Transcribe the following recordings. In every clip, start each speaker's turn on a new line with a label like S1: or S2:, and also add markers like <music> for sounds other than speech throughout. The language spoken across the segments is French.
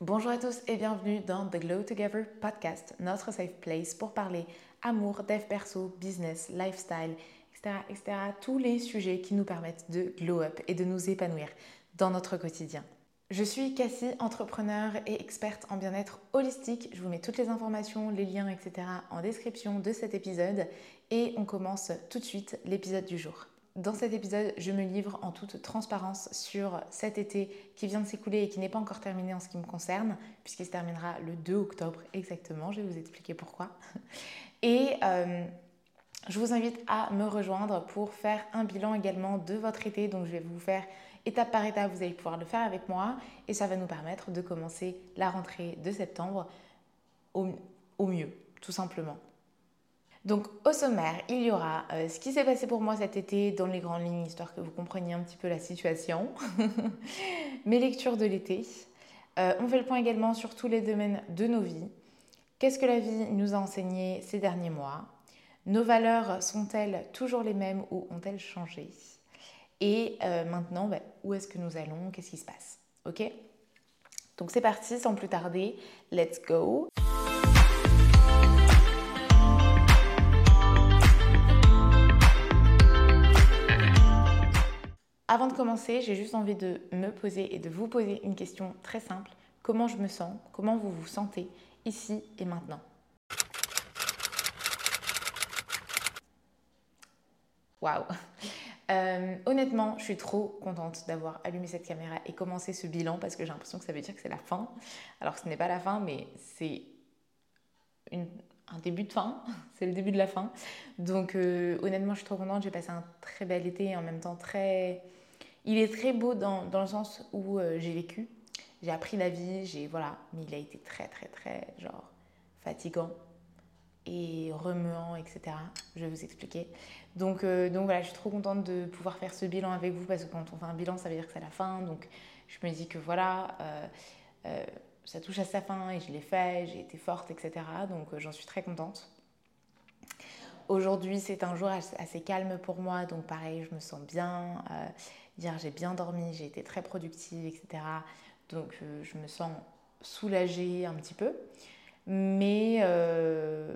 S1: Bonjour à tous et bienvenue dans The Glow Together podcast, notre safe place pour parler amour, dev perso, business, lifestyle, etc., etc. Tous les sujets qui nous permettent de glow up et de nous épanouir dans notre quotidien. Je suis Cassie, entrepreneur et experte en bien-être holistique. Je vous mets toutes les informations, les liens, etc. en description de cet épisode et on commence tout de suite l'épisode du jour. Dans cet épisode, je me livre en toute transparence sur cet été qui vient de s'écouler et qui n'est pas encore terminé en ce qui me concerne, puisqu'il se terminera le 2 octobre exactement. Je vais vous expliquer pourquoi. Et euh, je vous invite à me rejoindre pour faire un bilan également de votre été. Donc je vais vous faire étape par étape, vous allez pouvoir le faire avec moi et ça va nous permettre de commencer la rentrée de septembre au, au mieux, tout simplement. Donc au sommaire, il y aura euh, ce qui s'est passé pour moi cet été dans les grandes lignes, histoire que vous compreniez un petit peu la situation, <laughs> mes lectures de l'été. Euh, on fait le point également sur tous les domaines de nos vies. Qu'est-ce que la vie nous a enseigné ces derniers mois? Nos valeurs sont-elles toujours les mêmes ou ont-elles changé? Et euh, maintenant, bah, où est-ce que nous allons? Qu'est-ce qui se passe? Ok? Donc c'est parti, sans plus tarder, let's go Avant de commencer, j'ai juste envie de me poser et de vous poser une question très simple. Comment je me sens? Comment vous vous sentez ici et maintenant? Waouh <laughs> euh, Honnêtement, je suis trop contente d'avoir allumé cette caméra et commencé ce bilan parce que j'ai l'impression que ça veut dire que c'est la fin. Alors ce n'est pas la fin, mais c'est un début de fin, <laughs> c'est le début de la fin. Donc euh, honnêtement, je suis trop contente, j'ai passé un très bel été et en même temps très il est très beau dans, dans le sens où euh, j'ai vécu, j'ai appris la vie, j'ai voilà, mais il a été très très très genre fatigant et remuant, etc. Je vais vous expliquer. Donc, euh, donc voilà, je suis trop contente de pouvoir faire ce bilan avec vous parce que quand on fait un bilan, ça veut dire que c'est la fin. Donc je me dis que voilà, euh, ça touche à sa fin et je l'ai fait, j'ai été forte, etc. Donc j'en suis très contente. Aujourd'hui, c'est un jour assez calme pour moi, donc pareil, je me sens bien. Hier, j'ai bien dormi, j'ai été très productive, etc. Donc, euh, je me sens soulagée un petit peu. Mais, euh,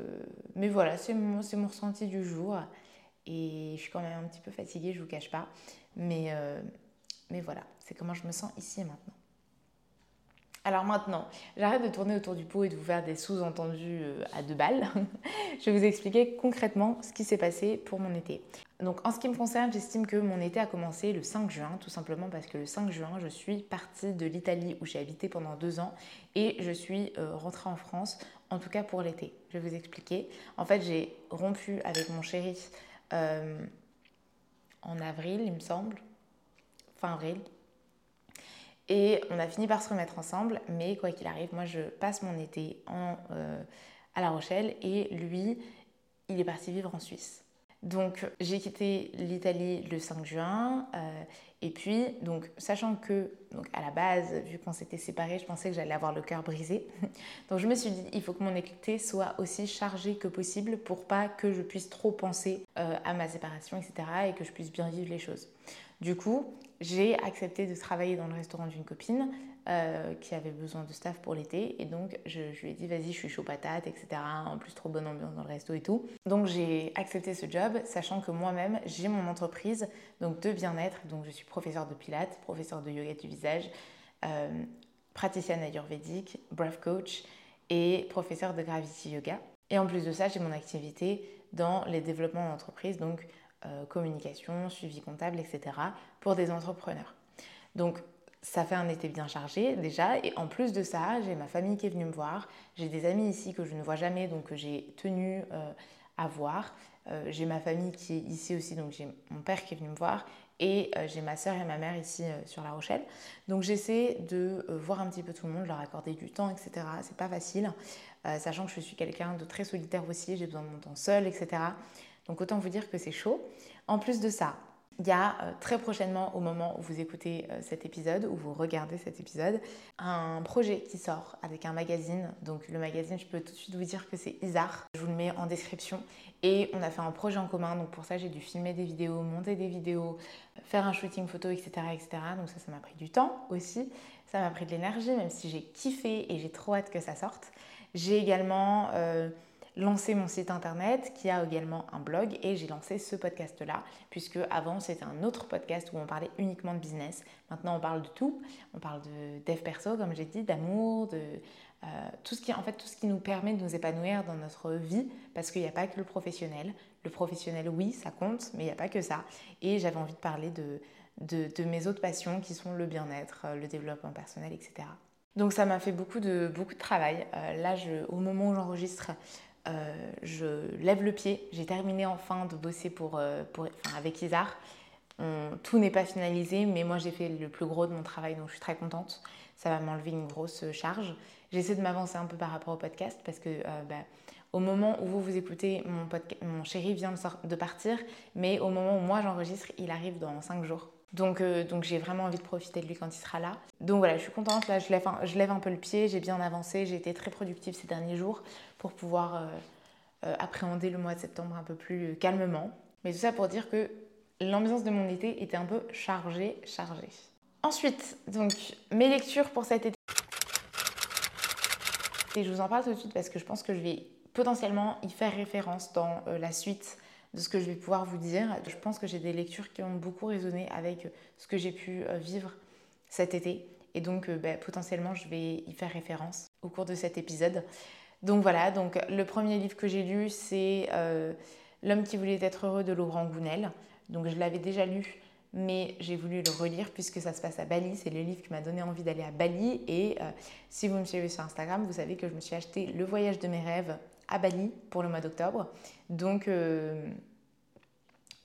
S1: mais voilà, c'est mon, ressenti du jour. Et je suis quand même un petit peu fatiguée, je ne vous cache pas. Mais, euh, mais voilà, c'est comment je me sens ici et maintenant. Alors maintenant, j'arrête de tourner autour du pot et de vous faire des sous-entendus à deux balles. <laughs> je vais vous expliquer concrètement ce qui s'est passé pour mon été. Donc en ce qui me concerne, j'estime que mon été a commencé le 5 juin, tout simplement parce que le 5 juin, je suis partie de l'Italie où j'ai habité pendant deux ans et je suis euh, rentrée en France, en tout cas pour l'été. Je vais vous expliquer. En fait, j'ai rompu avec mon chéri euh, en avril, il me semble, fin avril, et on a fini par se remettre ensemble, mais quoi qu'il arrive, moi je passe mon été euh, à La Rochelle et lui, il est parti vivre en Suisse. Donc j'ai quitté l'Italie le 5 juin euh, et puis donc sachant que donc à la base vu qu'on s'était séparés je pensais que j'allais avoir le cœur brisé <laughs> donc je me suis dit il faut que mon été soit aussi chargé que possible pour pas que je puisse trop penser euh, à ma séparation etc et que je puisse bien vivre les choses. Du coup j'ai accepté de travailler dans le restaurant d'une copine euh, qui avait besoin de staff pour l'été. Et donc, je, lui ai dit, vas-y, je suis chaud patate, etc. En plus, trop bonne ambiance dans le resto et tout. Donc, j'ai accepté ce job, sachant que moi-même, j'ai mon entreprise donc de bien-être. Donc, je suis professeur de pilates, professeur de yoga du visage, euh, praticienne ayurvédique, breath coach et professeur de gravity yoga. Et en plus de ça, j'ai mon activité dans les développements d'entreprise, donc euh, communication, suivi comptable, etc. pour des entrepreneurs. Donc ça fait un été bien chargé déjà et en plus de ça j'ai ma famille qui est venue me voir, j'ai des amis ici que je ne vois jamais donc que j'ai tenu euh, à voir, euh, j'ai ma famille qui est ici aussi donc j'ai mon père qui est venu me voir et j'ai ma soeur et ma mère ici sur La Rochelle. Donc j'essaie de voir un petit peu tout le monde, leur accorder du temps, etc. C'est pas facile, sachant que je suis quelqu'un de très solitaire aussi, j'ai besoin de mon temps seul, etc. Donc autant vous dire que c'est chaud. En plus de ça, il y a euh, très prochainement, au moment où vous écoutez euh, cet épisode, où vous regardez cet épisode, un projet qui sort avec un magazine. Donc le magazine, je peux tout de suite vous dire que c'est Isar. Je vous le mets en description. Et on a fait un projet en commun. Donc pour ça, j'ai dû filmer des vidéos, monter des vidéos, faire un shooting photo, etc. etc. Donc ça, ça m'a pris du temps aussi. Ça m'a pris de l'énergie, même si j'ai kiffé et j'ai trop hâte que ça sorte. J'ai également... Euh, lancé mon site internet qui a également un blog et j'ai lancé ce podcast-là puisque avant c'était un autre podcast où on parlait uniquement de business. Maintenant on parle de tout. On parle de dev perso comme j'ai dit, d'amour, de euh, tout ce qui en fait tout ce qui nous permet de nous épanouir dans notre vie parce qu'il n'y a pas que le professionnel. Le professionnel oui ça compte mais il n'y a pas que ça. Et j'avais envie de parler de, de, mes autres passions qui sont le bien-être, le développement personnel, etc. Donc ça m'a fait beaucoup de, beaucoup de travail. Euh, là, je, au moment où j'enregistre, euh, je lève le pied. J'ai terminé enfin de bosser pour, euh, pour avec Isar. tout n'est pas finalisé, mais moi j'ai fait le plus gros de mon travail, donc je suis très contente. Ça va m'enlever une grosse charge. J'essaie de m'avancer un peu par rapport au podcast parce que euh, bah, au moment où vous vous écoutez, mon, mon chéri vient de partir, mais au moment où moi j'enregistre, il arrive dans 5 jours. Donc, donc j'ai vraiment envie de profiter de lui quand il sera là. Donc voilà, je suis contente. Là, je lève un, peu le pied. J'ai bien avancé. J'ai été très productive ces derniers jours pour pouvoir euh, euh, appréhender le mois de septembre un peu plus calmement. Mais tout ça pour dire que l'ambiance de mon été était un peu chargée, chargée. Ensuite, donc mes lectures pour cet été. Et je vous en parle tout de suite parce que je pense que je vais potentiellement y faire référence dans euh, la suite de ce que je vais pouvoir vous dire. Je pense que j'ai des lectures qui ont beaucoup résonné avec ce que j'ai pu vivre cet été. Et donc, bah, potentiellement, je vais y faire référence au cours de cet épisode. Donc voilà, donc le premier livre que j'ai lu, c'est euh, L'homme qui voulait être heureux de Laurent Gounel. Donc je l'avais déjà lu, mais j'ai voulu le relire puisque ça se passe à Bali. C'est le livre qui m'a donné envie d'aller à Bali. Et euh, si vous me suivez sur Instagram, vous savez que je me suis acheté le voyage de mes rêves à Bali pour le mois d'octobre. Donc euh,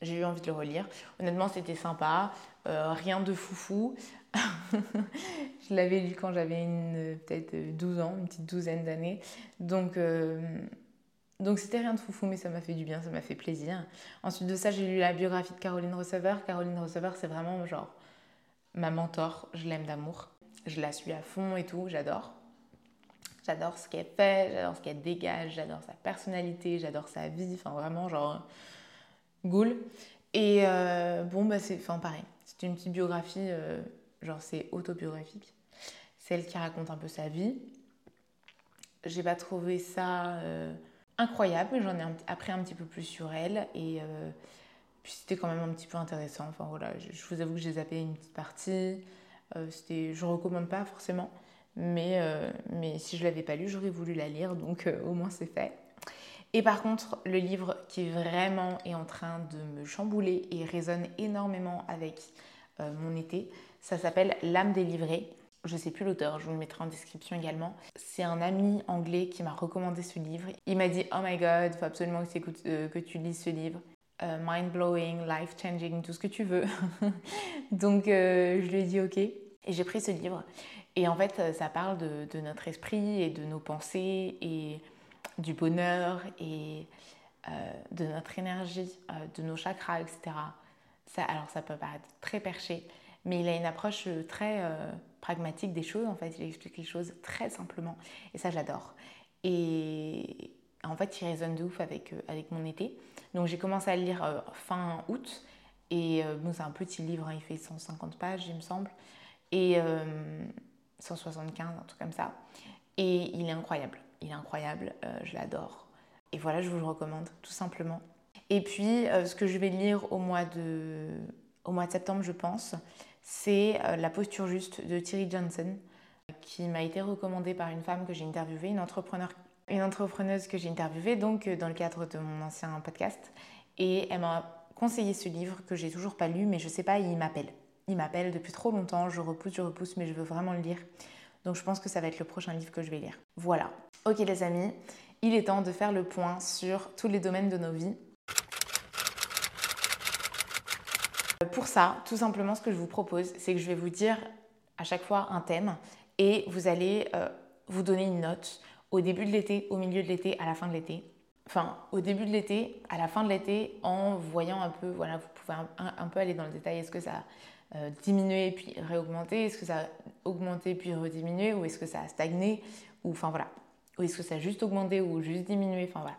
S1: j'ai eu envie de le relire. Honnêtement, c'était sympa. rien de foufou. <laughs> je l'avais lu quand j'avais peut-être 12 ans, une petite douzaine d'années. Donc, euh, donc c'était rien de foufou, mais ça m'a fait du bien, ça m'a fait plaisir. Ensuite de ça, j'ai lu la biographie de Caroline Receveur. Caroline Receveur, c'est vraiment genre ma mentor. Je l'aime d'amour. Je la suis à fond et tout, j'adore. J'adore ce qu'elle fait, j'adore ce qu'elle dégage, j'adore sa personnalité, j'adore sa vie. Enfin, vraiment, genre, goul. Et euh, bon, bah, c'est enfin, pareil. C'est une petite biographie. Euh, genre c'est autobiographique. Celle qui raconte un peu sa vie. J'ai pas trouvé ça euh, incroyable, j'en ai appris un petit peu plus sur elle et euh, puis c'était quand même un petit peu intéressant. Enfin voilà, je, vous avoue que j'ai zappé une petite partie. C'était, je recommande pas forcément, mais, mais si je l'avais pas lu, j'aurais voulu la lire, donc au moins c'est fait. Et par contre, le livre qui vraiment est en train de me chambouler et résonne énormément avec mon été, ça s'appelle L'âme délivrée. Je ne sais plus l'auteur, je vous le mettrai en description également. C'est un ami anglais qui m'a recommandé ce livre. Il m'a dit Oh my god, faut absolument que, euh, que tu lises ce livre. Euh, mind blowing, life changing, tout ce que tu veux. <laughs> Donc euh, je lui ai dit ok. Et j'ai pris ce livre. Et en fait, ça parle de, notre esprit et de nos pensées et du bonheur et de notre énergie, de nos chakras, etc. Ça, alors ça peut paraître très perché, mais il a une approche euh, très euh, pragmatique des choses, en fait, il explique les choses très simplement, et ça j'adore. Et en fait, il résonne de ouf avec, euh, avec mon été. Donc j'ai commencé à le lire fin août, et c'est un petit livre, hein, il fait 150 pages, il me semble, et 175, un truc comme ça. Et il est incroyable, il est incroyable, je l'adore. Et voilà, je vous le recommande, tout simplement. Et puis, ce que je vais lire au mois de, au mois de septembre, je pense, c'est euh, La posture juste de Thierry Johnson, qui m'a été recommandée par une femme que j'ai interviewée, une, entrepreneur, une entrepreneuse que j'ai interviewée, donc euh, dans le cadre de mon ancien podcast. Et elle m'a conseillé ce livre que j'ai toujours pas lu, mais je sais pas, il m'appelle. Il m'appelle depuis trop longtemps, je repousse, je repousse, mais je veux vraiment le lire. Donc je pense que ça va être le prochain livre que je vais lire. Voilà. Ok les amis, il est temps de faire le point sur tous les domaines de nos vies Pour ça, tout simplement, ce que je vous propose, c'est que je vais vous dire à chaque fois un thème et vous allez euh, vous donner une note au début de l'été, au milieu de l'été, à la fin de l'été. enfin au début de l'été, à la fin de l'été, en voyant un peu, voilà, vous pouvez un, peu aller dans le détail, est-ce que ça euh, diminué puis réaugmenté, est-ce que ça a augmenté puis rediminué, ou est-ce que ça a stagné, ou enfin voilà, ou est-ce que ça a juste augmenté ou juste diminué, enfin voilà.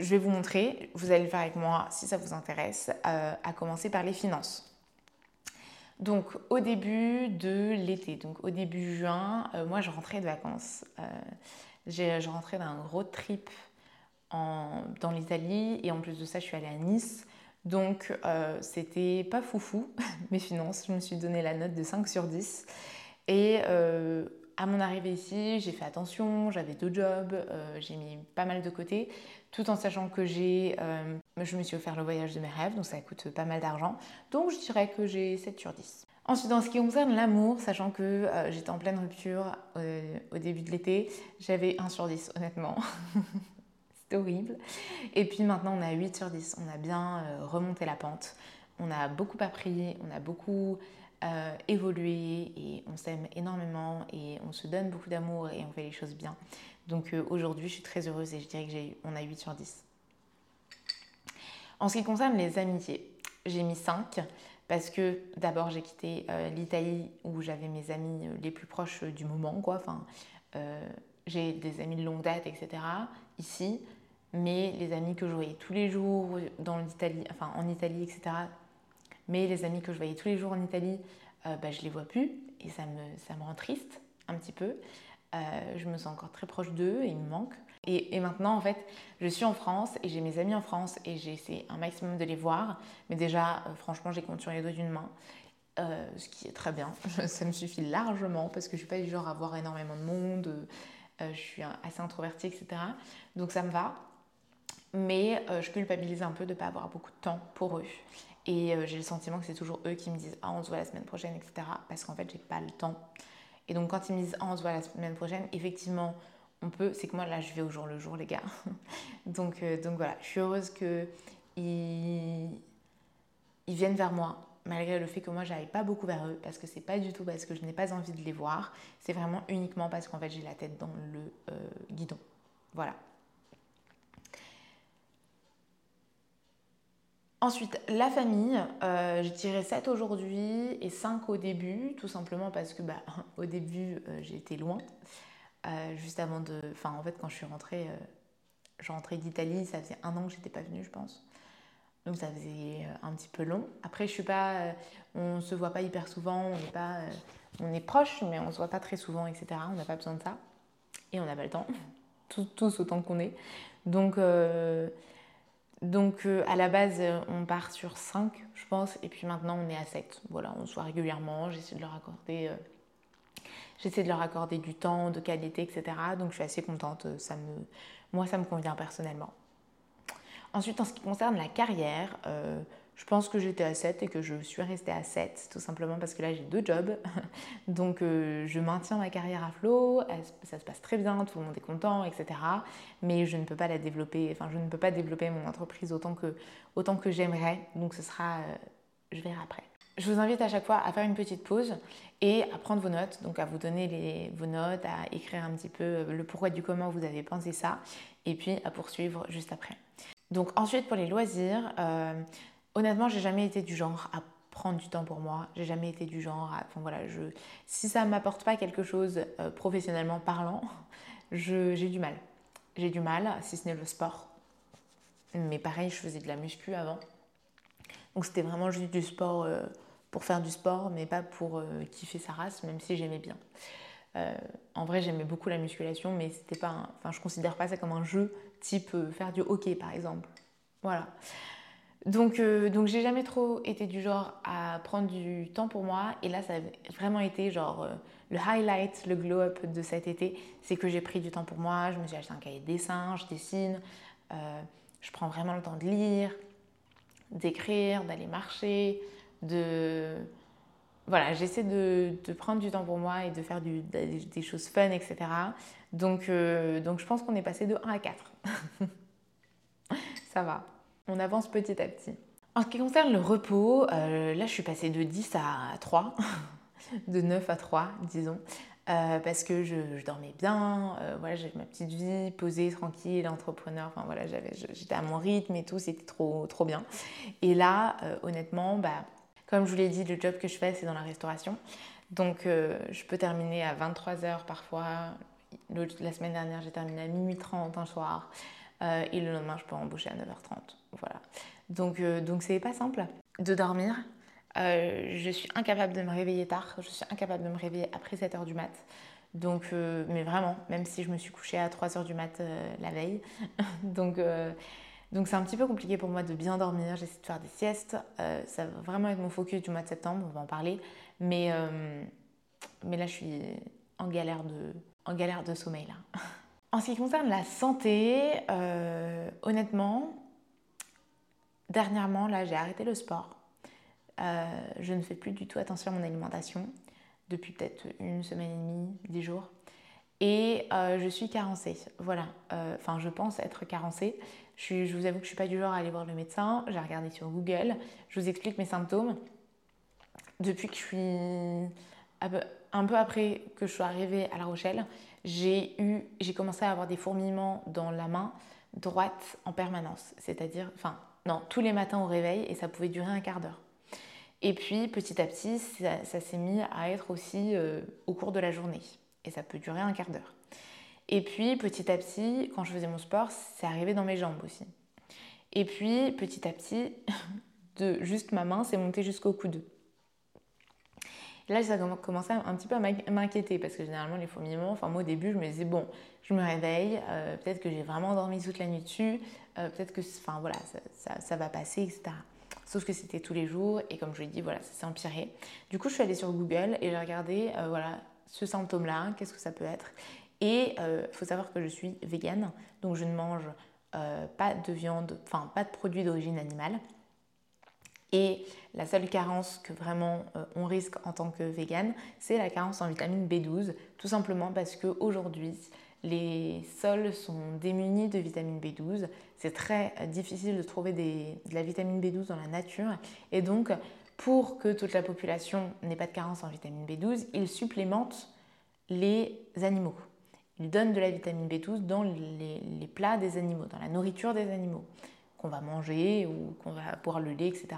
S1: Je vais vous montrer, vous allez le faire avec moi si ça vous intéresse, euh, à commencer par les finances. Donc au début de l'été, donc au début juin, euh, moi je rentrais de vacances. je rentrais d'un gros trip dans l'Italie et en plus de ça je suis allée à Nice. Donc euh, c'était pas foufou <laughs> mes finances, je me suis donné la note de 5 sur 10. Et euh, à mon arrivée ici, j'ai fait attention, j'avais deux jobs, euh, j'ai mis pas mal de côté, tout en sachant que j'ai, je me suis offert le voyage de mes rêves, donc ça coûte pas mal d'argent. Donc je dirais que j'ai 7 sur 10. Ensuite, en ce qui concerne l'amour, sachant que j'étais en pleine rupture au début de l'été, j'avais 1 sur 10 honnêtement. <laughs> horrible. Et puis maintenant, on a 8 sur 10. On a bien euh, remonté la pente. On a beaucoup appris, on a beaucoup euh, évolué et on s'aime énormément et on se donne beaucoup d'amour et on fait les choses bien. Donc euh, aujourd'hui, je suis très heureuse et je dirais qu'on a 8 sur 10. En ce qui concerne les amitiés, j'ai mis 5 parce que d'abord j'ai quitté l'Italie où j'avais mes amis les plus proches du moment, quoi. Enfin, j'ai des amis de longue date, etc. Ici, mais les amis que je voyais tous les jours dans l'Italie, enfin en Italie, etc. Mais les amis que je voyais tous les jours en Italie, euh, bah, je les vois plus et ça me, ça me rend triste un petit peu. Euh, je me sens encore très proche d'eux et ils me manquent. Et, maintenant, en fait, je suis en France et j'ai mes amis en France et j'ai essayé un maximum de les voir. Mais déjà, euh, franchement, j'ai compté sur les doigts d'une main. ce qui est très bien, <laughs> ça me suffit largement parce que je suis pas du genre à voir énormément de monde, je suis assez introvertie, etc. Donc ça me va mais euh, je culpabilise un peu de ne pas avoir beaucoup de temps pour eux. Et euh, j'ai le sentiment que c'est toujours eux qui me disent Ah, on se voit la semaine prochaine, etc. Parce qu'en fait, j'ai pas le temps. Et donc, quand ils me disent Ah, on se voit la semaine prochaine, effectivement, on peut. C'est que moi, là, je vais au jour le jour, les gars. <laughs> donc, euh, donc voilà, je suis heureuse qu'ils ils viennent vers moi, malgré le fait que moi, j'aille pas beaucoup vers eux. Parce que c'est pas du tout parce que je n'ai pas envie de les voir. C'est vraiment uniquement parce qu'en fait, j'ai la tête dans le guidon. Voilà. Ensuite, la famille, euh, je dirais 7 aujourd'hui et 5 au début, tout simplement parce que bah, <laughs> au début, euh, j'ai été loin. Euh, juste avant de. Enfin, en fait, quand je suis rentrée, je rentrais d'Italie, ça faisait un an que j'étais pas venue, je pense. Donc ça faisait un petit peu long. Après, je suis pas. on se voit pas hyper souvent, on est pas. on est proche, mais on se voit pas très souvent, etc. On n'a pas besoin de ça. Et on n'a pas le temps. <laughs> tous, tous autant qu'on est. Donc. Donc euh, à la base, euh, on part sur 5, je pense, et puis maintenant on est à 7. Voilà, on se voit régulièrement, j'essaie de leur accorder, euh, j'essaie de leur accorder du temps, de qualité, etc. Donc je suis assez contente, ça me, moi ça me convient personnellement. Ensuite, en ce qui concerne la carrière, je pense que j'étais à 7 et que je suis restée à 7, tout simplement parce que là j'ai deux jobs. <laughs> Donc euh, je maintiens ma carrière à flot, ça se passe très bien, tout le monde est content, etc. Mais je ne peux pas la développer, enfin je ne peux pas développer mon entreprise autant que, autant que j'aimerais. Donc ce sera, euh, je verrai après. Je vous invite à chaque fois à faire une petite pause et à prendre vos notes, donc à vous donner les, vos notes, à écrire un petit peu euh, le pourquoi du comment vous avez pensé ça, et puis à poursuivre juste après. Donc ensuite pour les loisirs, honnêtement, j'ai jamais été du genre à prendre du temps pour moi. J'ai jamais été du genre à. Enfin voilà, je, si ça m'apporte pas quelque chose euh, professionnellement parlant, <laughs> j'ai du mal. J'ai du mal, si ce n'est le sport. Mais pareil, je faisais de la muscu avant. Donc c'était vraiment juste du sport euh, pour faire du sport, mais pas pour euh, kiffer sa race, même si j'aimais bien. en vrai, j'aimais beaucoup la musculation, mais c'était pas. Enfin, je considère pas ça comme un jeu type faire du hockey par exemple. Voilà. Donc, euh, donc j'ai jamais trop été du genre à prendre du temps pour moi. Et là, ça a vraiment été genre euh, le highlight, le glow-up de cet été. C'est que j'ai pris du temps pour moi. Je me suis acheté un cahier de dessin, je dessine. Euh, je prends vraiment le temps de lire, d'écrire, d'aller marcher, de... Voilà, j'essaie de, prendre du temps pour moi et de faire des choses fun, etc. Donc, donc je pense qu'on est passé de 1 à 4. <laughs> Ça va on avance petit à petit. En ce qui concerne le repos, euh, là je suis passée de 10 à 3, <laughs> de 9 à 3 disons. parce que je, dormais bien, voilà, j'avais ma petite vie posée, tranquille, entrepreneur, enfin voilà, j'étais à mon rythme et tout, c'était trop, trop bien. Et là, honnêtement, bah, comme je vous l'ai dit, le job que je fais, c'est dans la restauration. Donc, je peux terminer à 23h parfois. La semaine dernière, j'ai terminé à minuit 30 un soir. Et le lendemain, je peux embaucher à 9h30. Voilà. Donc, donc c'est pas simple de dormir. Euh, je suis incapable de me réveiller tard, je suis incapable de me réveiller après 7h du mat. Donc, euh, mais vraiment, même si je me suis couchée à 3h du mat euh, la veille. <laughs> donc, donc c'est un petit peu compliqué pour moi de bien dormir. J'essaie de faire des siestes. ça va vraiment être mon focus du mois de septembre, on va en parler. Mais, mais là, je suis en galère de, en galère de sommeil. Là. <laughs> en ce qui concerne la santé, honnêtement, dernièrement, là, j'ai arrêté le sport. Euh, je ne fais plus du tout attention à mon alimentation depuis peut-être une semaine et demie, dix jours. Et euh, je suis carencée. Voilà. Euh, enfin, je pense être carencée. Je, je, vous avoue que je ne suis pas du genre à aller voir le médecin. J'ai regardé sur Google. Je vous explique mes symptômes. Depuis que je suis un peu après que je suis arrivée à La Rochelle, j'ai eu, j'ai commencé à avoir des fourmillements dans la main droite en permanence. C'est-à-dire, enfin, non, tous les matins au réveil et ça pouvait durer un quart d'heure. Et puis petit à petit, ça, s'est mis à être aussi euh, au cours de la journée. Et ça peut durer un quart d'heure. Et puis petit à petit, quand je faisais mon sport, c'est arrivé dans mes jambes aussi. Et puis petit à petit, <laughs> de juste ma main, c'est monté jusqu'au coude. Là, ça a commencé un petit peu à m'inquiéter parce que généralement, les fourmillements, enfin, moi au début, je me disais, bon, je me réveille, euh, peut-être que j'ai vraiment dormi toute la nuit dessus, euh, peut-être que, enfin voilà, ça, va passer, etc. Sauf que c'était tous les jours et comme je l'ai dit, voilà, ça s'est empiré. Du coup, je suis allée sur Google et j'ai regardé, euh, voilà, ce symptôme-là, qu'est-ce que ça peut être. Et il faut savoir que je suis végane, donc je ne mange pas de viande, enfin pas de produits d'origine animale. Et la seule carence que vraiment on risque en tant que végane, c'est la carence en vitamine B12, tout simplement parce qu'aujourd'hui, les sols sont démunis de vitamine B12. C'est très euh, difficile de trouver de la vitamine B12 dans la nature. Et donc, pour que toute la population n'ait pas de carence en vitamine B12, ils supplémentent les animaux. Ils donnent de la vitamine B12 dans les plats des animaux, dans la nourriture des animaux, qu'on va manger ou qu'on va boire le lait, etc.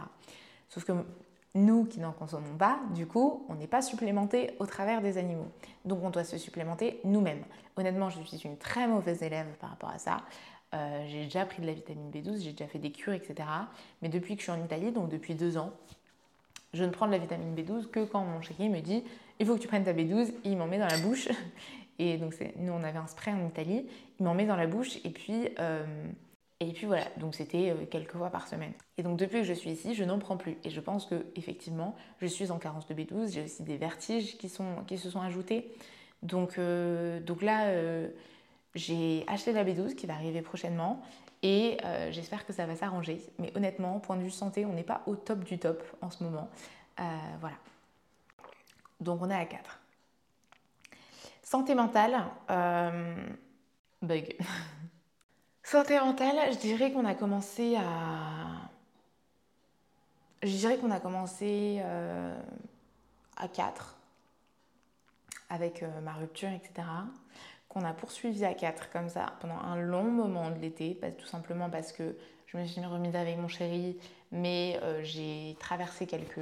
S1: Sauf que nous qui n'en consommons pas, du coup, on n'est pas supplémenté au travers des animaux. Donc on doit se supplémenter nous-mêmes. Honnêtement, je suis une très mauvaise élève par rapport à ça. Euh, j'ai déjà pris de la vitamine B12, j'ai déjà fait des cures, etc. Mais depuis que je suis en Italie, donc depuis deux ans, je ne prends de la vitamine B12 que quand mon chéri me dit il faut que tu prennes ta B12, il m'en met dans la bouche. <laughs> Et donc nous on avait un spray en Italie, il m'en met dans la bouche et puis euh, et puis voilà, donc c'était euh, quelques fois par semaine. Et donc depuis que je suis ici, je n'en prends plus. Et je pense que effectivement, je suis en carence de B12. J'ai aussi des vertiges qui, sont, qui se sont ajoutés. Donc, euh, donc là, euh, j'ai acheté la B12 qui va arriver prochainement. Et j'espère que ça va s'arranger. Mais honnêtement, point de vue santé, on n'est pas au top du top en ce moment. voilà. Donc on est à 4. Santé mentale, bug. <laughs> Santé mentale, je dirais qu'on a commencé à. Je dirais qu'on a commencé euh, à 4 avec euh, ma rupture, etc. Qu'on a poursuivi à 4 comme ça pendant un long moment de l'été, tout simplement parce que je me suis remise avec mon chéri, mais euh, j'ai traversé quelques,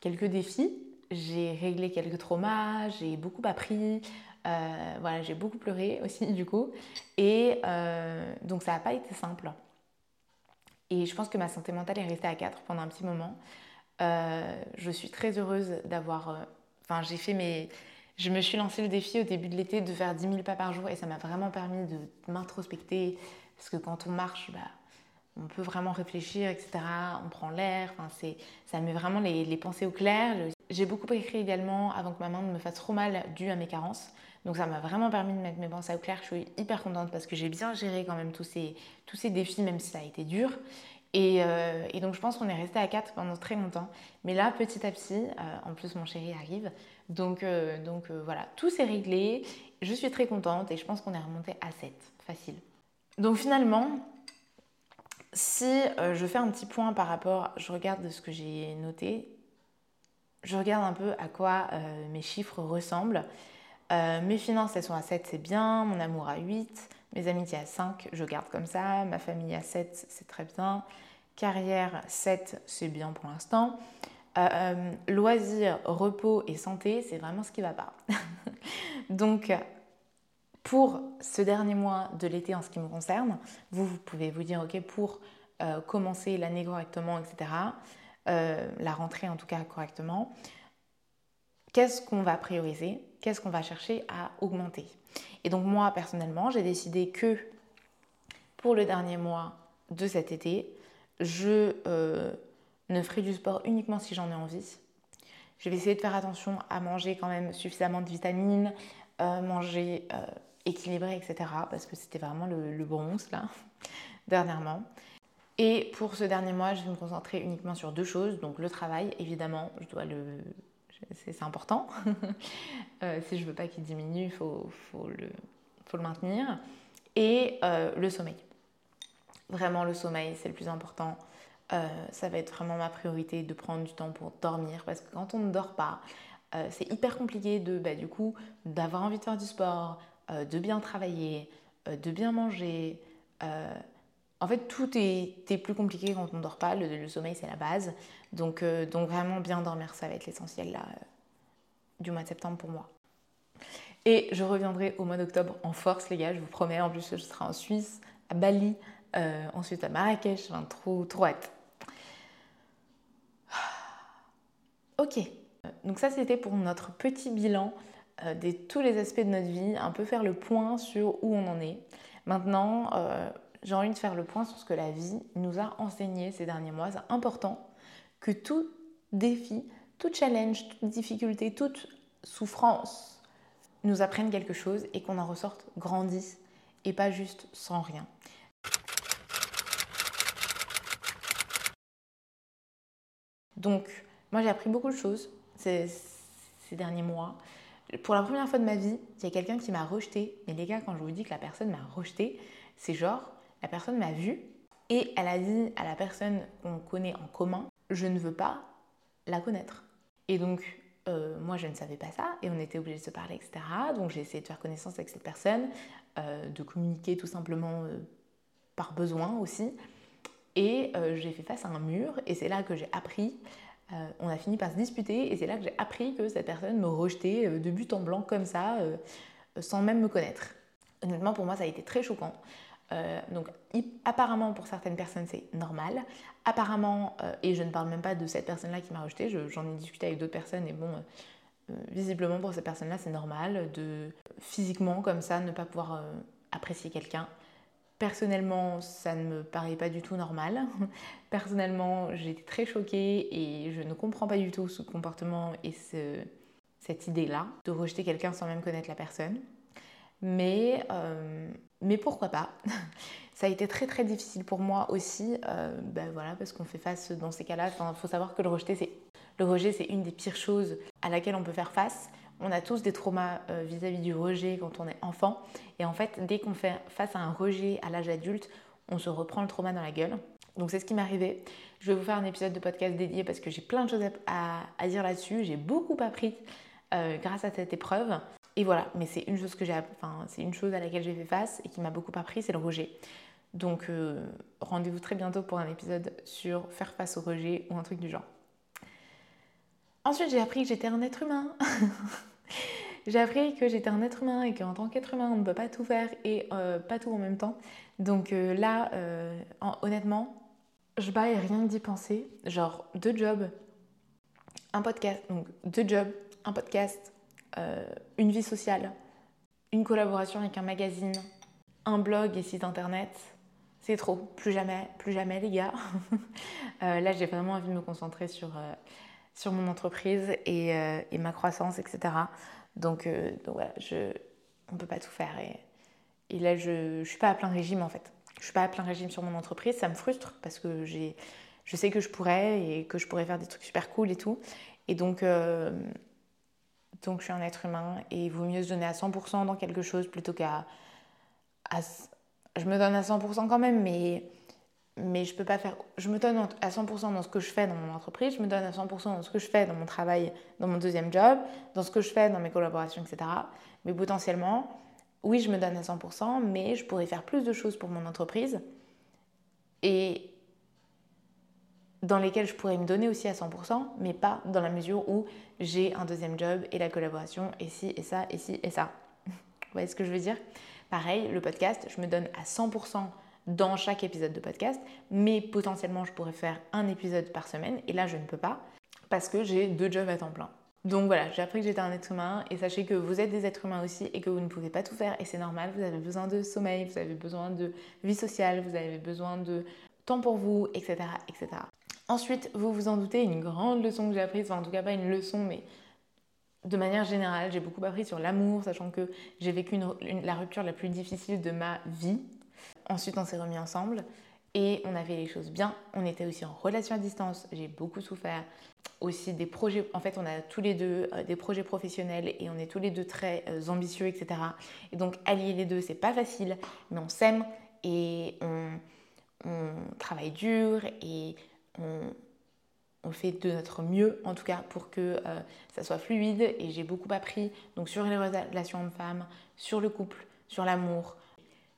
S1: quelques défis. J'ai réglé quelques traumas, j'ai beaucoup appris, euh, voilà, j'ai beaucoup pleuré aussi <laughs> du coup. Et euh, donc ça n'a pas été simple. Et je pense que ma santé mentale est restée à 4 pendant un petit moment. Euh, je suis très heureuse d'avoir... Enfin, j'ai fait mes... Je me suis lancé le défi au début de l'été de faire 10 000 pas par jour et ça m'a vraiment permis de m'introspecter. Parce que quand on marche, bah, on peut vraiment réfléchir, etc. On prend l'air, enfin, ça met vraiment les, les pensées au clair. J'ai beaucoup écrit également avant que ma main ne me fasse trop mal dû à mes carences. Donc ça m'a vraiment permis de mettre mes pensées au clair. Je suis hyper contente parce que j'ai bien géré quand même tous ces, tous ces défis, même si ça a été dur. Et, euh, donc je pense qu'on est resté à 4 pendant très longtemps. Mais là, petit à petit, euh, en plus mon chéri arrive. Donc, euh, donc voilà, tout s'est réglé. Je suis très contente et je pense qu'on est remonté à 7. Facile. Donc finalement, si je fais un petit point par rapport, je regarde ce que j'ai noté. je regarde un peu à quoi mes chiffres ressemblent. Mes finances, elles sont à 7, c'est bien. Mon amour à 8. Mes amitiés à 5, je garde comme ça. Ma famille à 7, c'est très bien. Carrière 7, c'est bien pour l'instant. Euh, loisirs, repos et santé, c'est vraiment ce qui va pas. <laughs> Donc, pour ce dernier mois de l'été en ce qui me concerne, vous, pouvez vous dire, ok, pour euh, commencer l'année correctement, etc., euh, la rentrée en tout cas correctement, qu'est-ce qu'on va prioriser Qu'est-ce qu'on va chercher à augmenter Et donc moi, personnellement, j'ai décidé que pour le dernier mois de cet été, je ne ferai du sport uniquement si j'en ai envie. Je vais essayer de faire attention à manger quand même suffisamment de vitamines, euh, manger euh, équilibré, etc. Parce que c'était vraiment le, le bronze là, <laughs> dernièrement. Et pour ce dernier mois, je vais me concentrer uniquement sur deux choses. Donc le travail, évidemment, je dois le... C'est important. <laughs> euh, si je veux pas qu'il diminue, il faut, le, maintenir. Et euh, le sommeil. Vraiment, le sommeil, c'est le plus important. Euh, ça va être vraiment ma priorité de prendre du temps pour dormir parce que quand on ne dort pas, c'est hyper compliqué de, bah, du coup, d'avoir envie de faire du sport, de bien travailler, de bien manger. En fait, tout est, plus compliqué quand on ne dort pas. Le, sommeil, c'est la base. Donc, donc, vraiment, bien dormir, ça va être l'essentiel là, du mois de septembre pour moi. Et je reviendrai au mois d'octobre en force, les gars, je vous promets. En plus, je serai en Suisse, à Bali, ensuite à Marrakech. Enfin, trop, trop hâte. <sighs> Ok, donc ça c'était pour notre petit bilan euh, de tous les aspects de notre vie, un peu faire le point sur où on en est. Maintenant, euh, j'ai envie de faire le point sur ce que la vie nous a enseigné ces derniers mois. C'est important que tout défi, tout challenge, toute difficulté, toute souffrance nous apprenne quelque chose et qu'on en ressorte grandisse et pas juste sans rien. Donc, moi, j'ai appris beaucoup de choses ces, derniers mois. Pour la première fois de ma vie, il y a quelqu'un qui m'a rejeté. Mais les gars, quand je vous dis que la personne m'a rejeté, c'est genre, la personne m'a vu et elle a dit à la personne qu'on connaît en commun, je ne veux pas la connaître. Et donc, euh, moi, je ne savais pas ça et on était obligé de se parler, etc. Donc, j'ai essayé de faire connaissance avec cette personne, euh, de communiquer tout simplement euh, par besoin aussi. Et j'ai fait face à un mur et c'est là que j'ai appris on a fini par se disputer et c'est là que j'ai appris que cette personne me rejetait de but en blanc comme ça, sans même me connaître. Honnêtement, pour moi, ça a été très choquant. Donc, apparemment, pour certaines personnes, c'est normal. Apparemment, et je ne parle même pas de cette personne-là qui m'a rejeté, j'en ai discuté avec d'autres personnes et bon, visiblement, pour ces personnes-là, c'est normal de physiquement, comme ça, ne pas pouvoir apprécier quelqu'un. Personnellement, ça ne me paraît pas du tout normal. <laughs> Personnellement, été très choquée et je ne comprends pas du tout ce comportement et cette idée-là de rejeter quelqu'un sans même connaître la personne. Mais, euh, mais pourquoi pas? <laughs> Ça a été très très difficile pour moi aussi, euh, ben voilà, parce qu'on fait face dans ces cas-là. Il faut savoir que le rejet, c'est le rejet, c'est une des pires choses à laquelle on peut faire face. On a tous des traumas euh, vis-à-vis du rejet quand on est enfant. Et en fait, dès qu'on fait face à un rejet à l'âge adulte, on se reprend le trauma dans la gueule. Donc c'est ce qui m'est arrivé. Je vais vous faire un épisode de podcast dédié parce que j'ai plein de choses à, dire là-dessus. J'ai beaucoup appris grâce à cette épreuve. Et voilà, mais c'est une chose que j'ai, enfin, c'est une chose à laquelle j'ai fait face et qui m'a beaucoup appris, c'est le rejet. Donc euh, rendez-vous très bientôt pour un épisode sur faire face au rejet ou un truc du genre. Ensuite, j'ai appris que j'étais un être humain. <laughs> j'ai appris que j'étais un être humain et qu'en tant qu'être humain, on ne peut pas tout faire et euh, pas tout en même temps. Donc euh, là, honnêtement, je baille rien d'y penser. Genre deux jobs, un podcast, donc deux jobs, un podcast, une vie sociale, une collaboration avec un magazine, un blog et site internet. C'est trop, plus jamais, plus jamais les gars. <laughs> là, j'ai vraiment envie de me concentrer sur sur mon entreprise et, euh, ma croissance, etc. Donc, euh, voilà, je, on ne peut pas tout faire. Et, là, je ne suis pas à plein régime en fait. Je ne suis pas à plein régime sur mon entreprise. Ça me frustre parce que je sais que je pourrais et que je pourrais faire des trucs super cool et tout. Et donc, euh, donc je suis un être humain et il vaut mieux se donner à 100% dans quelque chose plutôt qu'à... Je me donne à 100% quand même, mais mais je peux pas faire. Je me donne à 100% dans ce que je fais dans mon entreprise, je me donne à 100% dans ce que je fais dans mon travail, dans mon deuxième job, dans ce que je fais dans mes collaborations, etc. Mais potentiellement, oui, je me donne à 100%, mais je pourrais faire plus de choses pour mon entreprise et dans lesquelles je pourrais me donner aussi à 100%, mais pas dans la mesure où j'ai un deuxième job et la collaboration et ci et ça et ci et ça. <laughs> Vous voyez ce que je veux dire? Pareil, le podcast, je me donne à 100% dans chaque épisode de podcast, mais potentiellement je pourrais faire un épisode par semaine et là je ne peux pas parce que j'ai deux jobs à temps plein. Donc voilà, j'ai appris que j'étais un être humain et sachez que vous êtes des êtres humains aussi et que vous ne pouvez pas tout faire et c'est normal, vous avez besoin de sommeil, vous avez besoin de vie sociale, vous avez besoin de temps pour vous, etc. etc. Ensuite, vous vous en doutez, une grande leçon que j'ai apprise, enfin en tout cas pas une leçon, mais de manière générale, j'ai beaucoup appris sur l'amour, sachant que j'ai vécu la rupture la plus difficile de ma vie. Ensuite, on s'est remis ensemble et on a fait les choses bien. On était aussi en relation à distance, j'ai beaucoup souffert. Aussi des projets, en fait, on a tous les deux euh, des projets professionnels et on est tous les deux très euh, ambitieux, etc. Et donc, allier les deux, c'est pas facile, mais on s'aime et on, on travaille dur et on, fait de notre mieux, en tout cas, pour que euh, ça soit fluide. Et j'ai beaucoup appris donc sur les relations hommes-femmes, sur le couple, sur l'amour.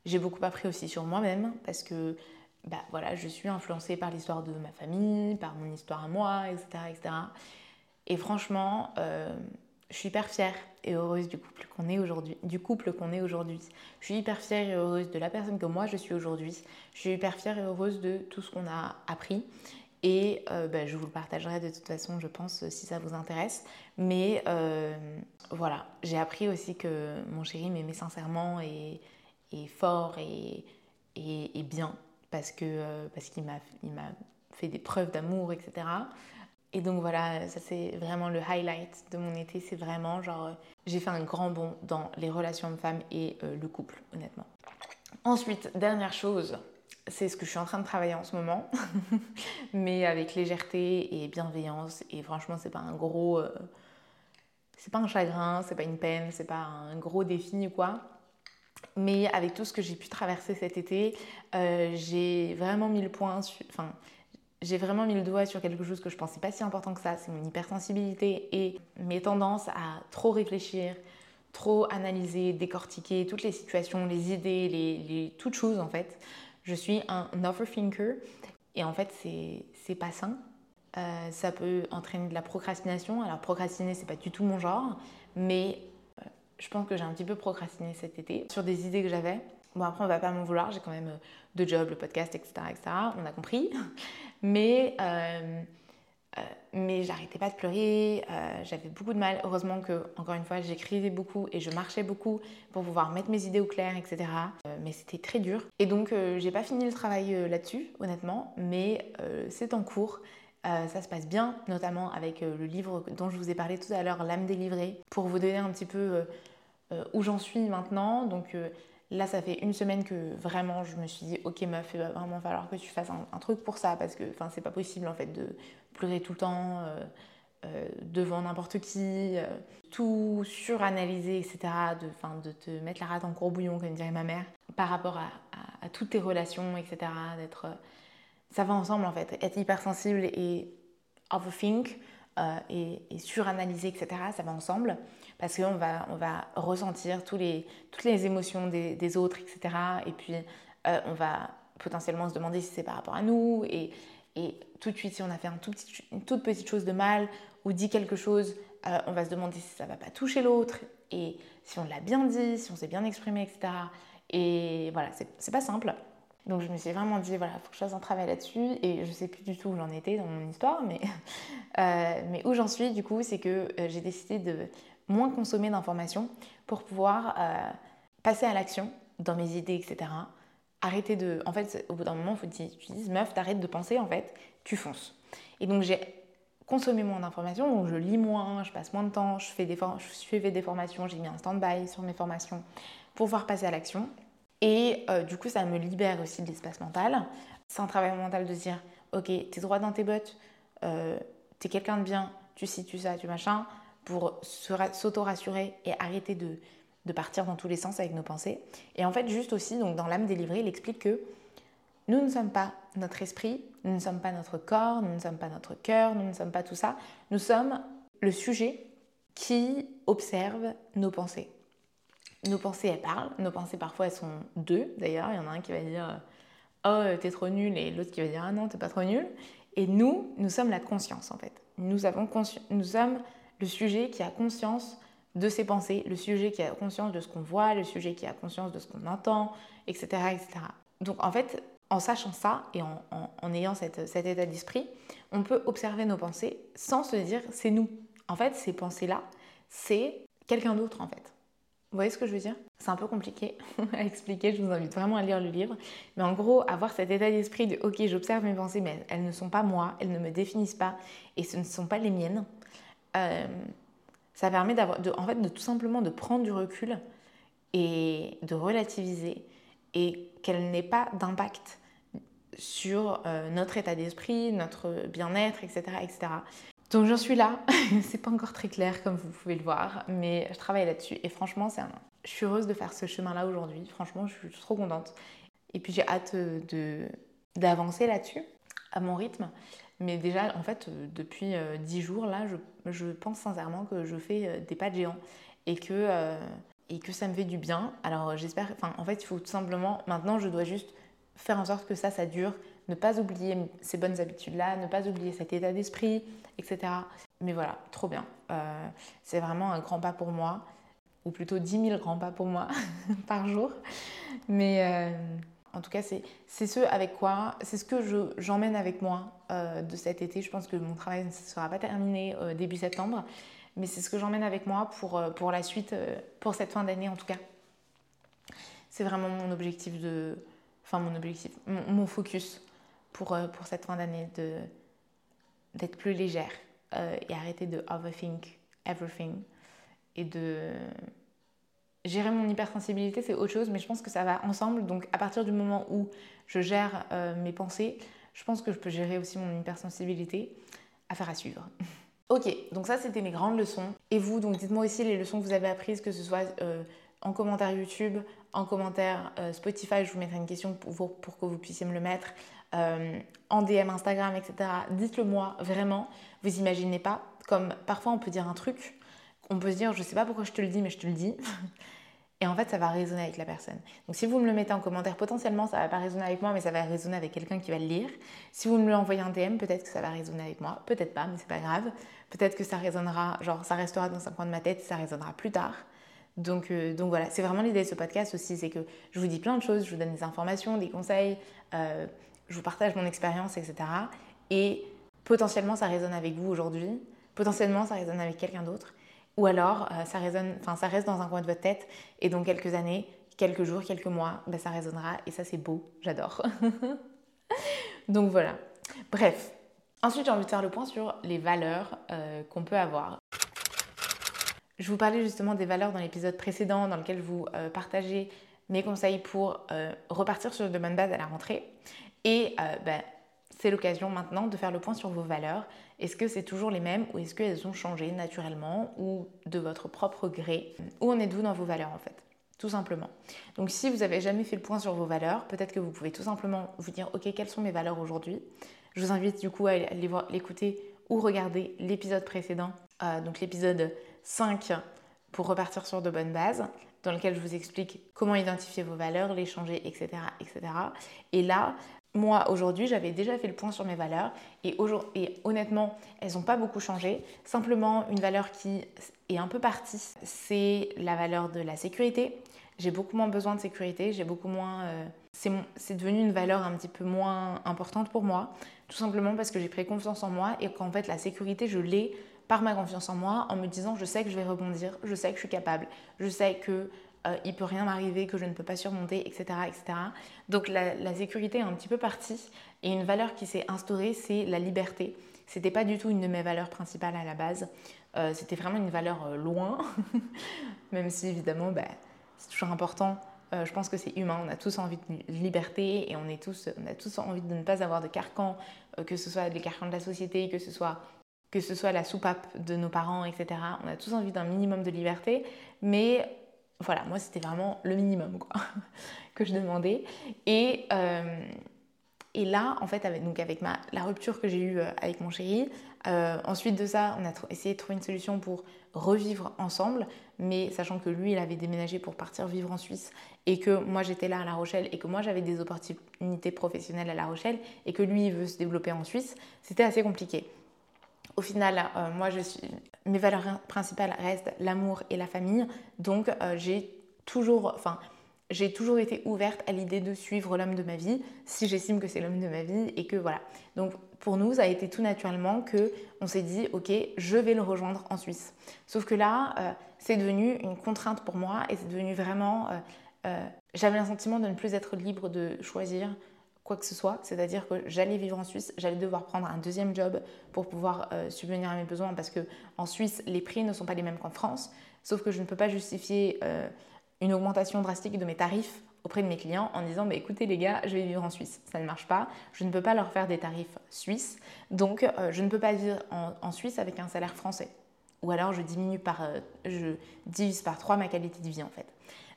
S1: J'ai beaucoup appris aussi sur moi-même parce que bah, voilà, je suis influencée par l'histoire de ma famille, par mon histoire à moi, etc. etc. Et franchement, euh, je suis hyper fière et heureuse du couple qu'on est aujourd'hui, du couple qu'on est aujourd'hui. Je suis hyper fière et heureuse de la personne que moi je suis aujourd'hui. Je suis hyper fière et heureuse de tout ce qu'on a appris. Et euh, bah, je vous le partagerai de toute façon, je pense, si ça vous intéresse. Mais euh, voilà, j'ai appris aussi que mon chéri m'aimait sincèrement et, fort et, et, bien parce que euh, parce qu'il m'a fait des preuves d'amour, etc. Et donc voilà, ça c'est vraiment le highlight de mon été, c'est vraiment genre j'ai fait un grand bond dans les relations hommes-femmes et le couple, honnêtement. Ensuite, dernière chose, c'est ce que je suis en train de travailler en ce moment, <laughs> mais avec légèreté et bienveillance. Et franchement, c'est pas un gros, euh, c'est pas un chagrin, c'est pas une peine, c'est pas un gros défi ou quoi. Mais avec tout ce que j'ai pu traverser cet été, euh, j'ai vraiment mis le point, enfin, j'ai vraiment mis le doigt sur quelque chose que je pensais pas si important que ça. C'est mon hypersensibilité et mes tendances à trop réfléchir, trop analyser, décortiquer toutes les situations, les idées, les toutes choses en fait. Je suis un overthinker et en fait, c'est pas sain. Euh, ça peut entraîner de la procrastination. Alors, procrastiner, c'est pas du tout mon genre, mais euh, je pense que j'ai un petit peu procrastiné cet été sur des idées que j'avais. Bon, après, on va pas m'en vouloir, j'ai quand même euh, deux jobs, le podcast, etc., etc. On a compris. <laughs> Mais mais j'arrêtais pas de pleurer, euh, j'avais beaucoup de mal. Heureusement que, encore une fois, j'écrivais beaucoup et je marchais beaucoup pour pouvoir mettre mes idées au clair, etc. Euh, mais c'était très dur. Et donc, j'ai pas fini le travail là-dessus, honnêtement, mais c'est en cours. ça se passe bien, notamment avec le livre dont je vous ai parlé tout à l'heure, L'âme délivrée, pour vous donner un petit peu où j'en suis maintenant. Donc, Là, ça fait une semaine que vraiment je me suis dit, ok meuf, il va vraiment falloir que tu fasses un, truc pour ça parce que c'est pas possible en fait de pleurer tout le temps euh, euh, devant n'importe qui, euh, tout suranalyser, etc. De, de te mettre la rate en courbouillon, comme dirait ma mère, par rapport à, toutes tes relations, etc. D'être, ça va ensemble en fait. Être hypersensible et overthink et, et suranalyser, etc. Ça va ensemble parce qu'on va, on va ressentir tous les, toutes les émotions des, autres, etc. Et puis, euh, on va potentiellement se demander si c'est par rapport à nous. Et, et, tout de suite, si on a fait un tout petit, une toute petite chose de mal ou dit quelque chose, euh, on va se demander si ça ne va pas toucher l'autre. Et si on l'a bien dit, si on s'est bien exprimé, etc. Et voilà, c'est pas simple. Donc je me suis vraiment dit, voilà, il faut que je fasse un travail là-dessus. Et je sais plus du tout où j'en étais dans mon histoire, mais, <laughs> euh, mais où j'en suis, du coup, c'est que j'ai décidé de moins consommer d'informations pour pouvoir euh, passer à l'action dans mes idées, etc. Arrêter de... En fait, au bout d'un moment, faut tu meuf, t'arrêtes de penser, en fait, tu fonces. Et donc, j'ai consommé moins d'informations, donc je lis moins, je passe moins de temps, je fais des, je suivais des formations, j'ai mis un stand-by sur mes formations pour pouvoir passer à l'action. Et euh, du coup, ça me libère aussi de l'espace mental. C'est un travail mental de dire, ok, t'es droit dans tes bottes, euh, t'es quelqu'un de bien, tu sais, tu ça, tu machin, pour s'auto-rassurer et arrêter de, partir dans tous les sens avec nos pensées. Et en fait, juste aussi, dans l'âme délivrée, il explique que nous ne sommes pas notre esprit, nous ne sommes pas notre corps, nous ne sommes pas notre cœur, nous ne sommes pas tout ça. Nous sommes le sujet qui observe nos pensées. Nos pensées, elles parlent. Nos pensées, parfois, elles sont deux, d'ailleurs. Il y en a un qui va dire « Oh, t'es trop nul » et l'autre qui va dire « Ah non, t'es pas trop nul ». Et nous, nous sommes la conscience, en fait. Nous, avons nous sommes le sujet qui a conscience de ses pensées, le sujet qui a conscience de ce qu'on voit, le sujet qui a conscience de ce qu'on entend, etc., etc. Donc, en fait, en sachant ça et en, ayant cet état d'esprit, on peut observer nos pensées sans se dire c'est nous. En fait, ces pensées-là, c'est quelqu'un d'autre en fait. Vous voyez ce que je veux dire? C'est un peu compliqué <laughs> à expliquer, je vous invite vraiment à lire le livre. Mais en gros, avoir cet état d'esprit de ok, j'observe mes pensées, mais elles ne sont pas moi, elles ne me définissent pas et ce ne sont pas les miennes. Euh, ça permet d'avoir, en fait, de tout simplement de prendre du recul et de relativiser et qu'elle n'ait pas d'impact sur euh, notre état d'esprit, notre bien-être, etc., etc. Donc j'en suis là. <laughs> c'est pas encore très clair comme vous pouvez le voir, mais je travaille là-dessus et franchement, c'est je suis heureuse de faire ce chemin-là aujourd'hui. Franchement, je suis trop contente. Et puis j'ai hâte de d'avancer là-dessus à mon rythme. Mais déjà, en fait, depuis euh, dix jours, là, je, pense sincèrement que je fais euh, des pas de géant et que, et que ça me fait du bien. Alors j'espère, enfin, en fait, il faut tout simplement, maintenant, je dois juste faire en sorte que ça, ça dure, ne pas oublier ces bonnes habitudes-là, ne pas oublier cet état d'esprit, etc. Mais voilà, trop bien. Euh, c'est vraiment un grand pas pour moi, ou plutôt 10 000 grands pas pour moi <laughs> par jour. Mais euh, en tout cas, c'est ce avec quoi, c'est ce que j'emmène avec moi euh, de cet été. Je pense que mon travail ne sera pas terminé début septembre, mais c'est ce que j'emmène avec moi pour, pour la suite, pour cette fin d'année en tout cas. C'est vraiment mon objectif de, enfin mon objectif, mon, focus pour, euh, pour cette fin d'année, d'être plus légère euh, et arrêter de overthink everything et de gérer mon hypersensibilité, c'est autre chose, mais je pense que ça va ensemble. Donc à partir du moment où je gère euh, mes pensées, je pense que je peux gérer aussi mon hypersensibilité. Affaire à suivre. <laughs> ok, donc ça c'était mes grandes leçons. Et vous, donc dites-moi aussi les leçons que vous avez apprises, que ce soit en commentaire YouTube, en commentaire Spotify, je vous mettrai une question pour, pour, que vous puissiez me le mettre, euh, en DM Instagram, etc. Dites-le moi, vraiment. Vous imaginez pas, comme parfois on peut dire un truc, on peut se dire, je sais pas pourquoi je te le dis, mais je te le dis. <laughs> Et en fait, ça va résonner avec la personne. Donc si vous me le mettez en commentaire, potentiellement, ça va pas résonner avec moi, mais ça va résonner avec quelqu'un qui va le lire. Si vous me l'envoyez en DM, peut-être que ça va résonner avec moi. Peut-être pas, mais c'est pas grave. Peut-être que ça résonnera, genre ça restera dans un coin de ma tête, ça résonnera plus tard. Donc, euh, voilà, c'est vraiment l'idée de ce podcast aussi, c'est que je vous dis plein de choses, je vous donne des informations, des conseils, euh, je vous partage mon expérience, etc. Et potentiellement ça résonne avec vous aujourd'hui, potentiellement ça résonne avec quelqu'un d'autre, ou alors euh, ça, résonne, ça reste dans un coin de votre tête et dans quelques années, quelques jours, quelques mois, ben, ça résonnera et ça c'est beau, j'adore. <laughs> donc voilà. Bref, ensuite j'ai envie de faire le point sur les valeurs qu'on peut avoir. Je vous parlais justement des valeurs dans l'épisode précédent dans lequel vous euh, partageais mes conseils pour euh, repartir sur de bonnes bases à la rentrée. Et euh, ben, c'est l'occasion maintenant de faire le point sur vos valeurs. Est-ce que c'est toujours les mêmes ou est-ce qu'elles ont changé naturellement ou de votre propre gré? Où en êtes-vous dans vos valeurs en fait? Tout simplement. Donc si vous n'avez jamais fait le point sur vos valeurs, peut-être que vous pouvez tout simplement vous dire ok quelles sont mes valeurs aujourd'hui? Je vous invite du coup à aller l'écouter ou regarder l'épisode précédent, donc l'épisode 5 pour repartir sur de bonnes bases, dans lequel je vous explique comment identifier vos valeurs, les changer, etc. etc. Et là, moi, aujourd'hui, j'avais déjà fait le point sur mes valeurs et, honnêtement, elles n'ont pas beaucoup changé. Simplement, une valeur qui est un peu partie, c'est la valeur de la sécurité. J'ai beaucoup moins besoin de sécurité, j'ai beaucoup moins... Euh, c'est devenu une valeur un petit peu moins importante pour moi, tout simplement parce que j'ai pris confiance en moi et qu'en fait, la sécurité, je l'ai par ma confiance en moi, en me disant je sais que je vais rebondir, je sais que je suis capable, je sais que euh, il peut rien m'arriver, que je ne peux pas surmonter, etc. etc. Donc la, sécurité est un petit peu partie et une valeur qui s'est instaurée, c'est la liberté. C'était pas du tout une de mes valeurs principales à la base. Euh, c'était vraiment une valeur euh, loin, <laughs> même si évidemment bah, c'est toujours important. je pense que c'est humain, on a tous envie de liberté et on, a tous envie de ne pas avoir de carcans, que ce soit des carcans de la société, que ce soit que ce soit la soupape de nos parents, etc. On a tous envie d'un minimum de liberté, mais voilà, moi c'était vraiment le minimum quoi, <laughs> que je demandais. Et, euh, là, en fait, avec ma, la rupture que j'ai eue euh, avec mon chéri, euh, ensuite de ça, on a essayé de trouver une solution pour revivre ensemble, mais sachant que lui, il avait déménagé pour partir vivre en Suisse et que moi, j'étais là à La Rochelle et que moi, j'avais des opportunités professionnelles à La Rochelle et que lui, il veut se développer en Suisse, c'était assez compliqué. Au final, euh, moi, je suis... mes valeurs principales restent l'amour et la famille, donc j'ai toujours, enfin, j'ai toujours été ouverte à l'idée de suivre l'homme de ma vie si j'estime que c'est l'homme de ma vie et que voilà. Donc pour nous, ça a été tout naturellement que on s'est dit ok, je vais le rejoindre en Suisse. Sauf que là, euh, c'est devenu une contrainte pour moi et c'est devenu vraiment. Euh, euh, j'avais un sentiment de ne plus être libre de choisir quoi que ce soit, c'est-à-dire que j'allais vivre en Suisse, j'allais devoir prendre un deuxième job pour pouvoir subvenir à mes besoins parce que en Suisse, les prix ne sont pas les mêmes qu'en France. Sauf que je ne peux pas justifier une augmentation drastique de mes tarifs auprès de mes clients en disant bah, écoutez les gars, je vais vivre en Suisse. Ça ne marche pas. Je ne peux pas leur faire des tarifs suisses. Donc euh, je ne peux pas vivre en, Suisse avec un salaire français. Ou alors je diminue par, euh, je divise par trois ma qualité de vie en fait.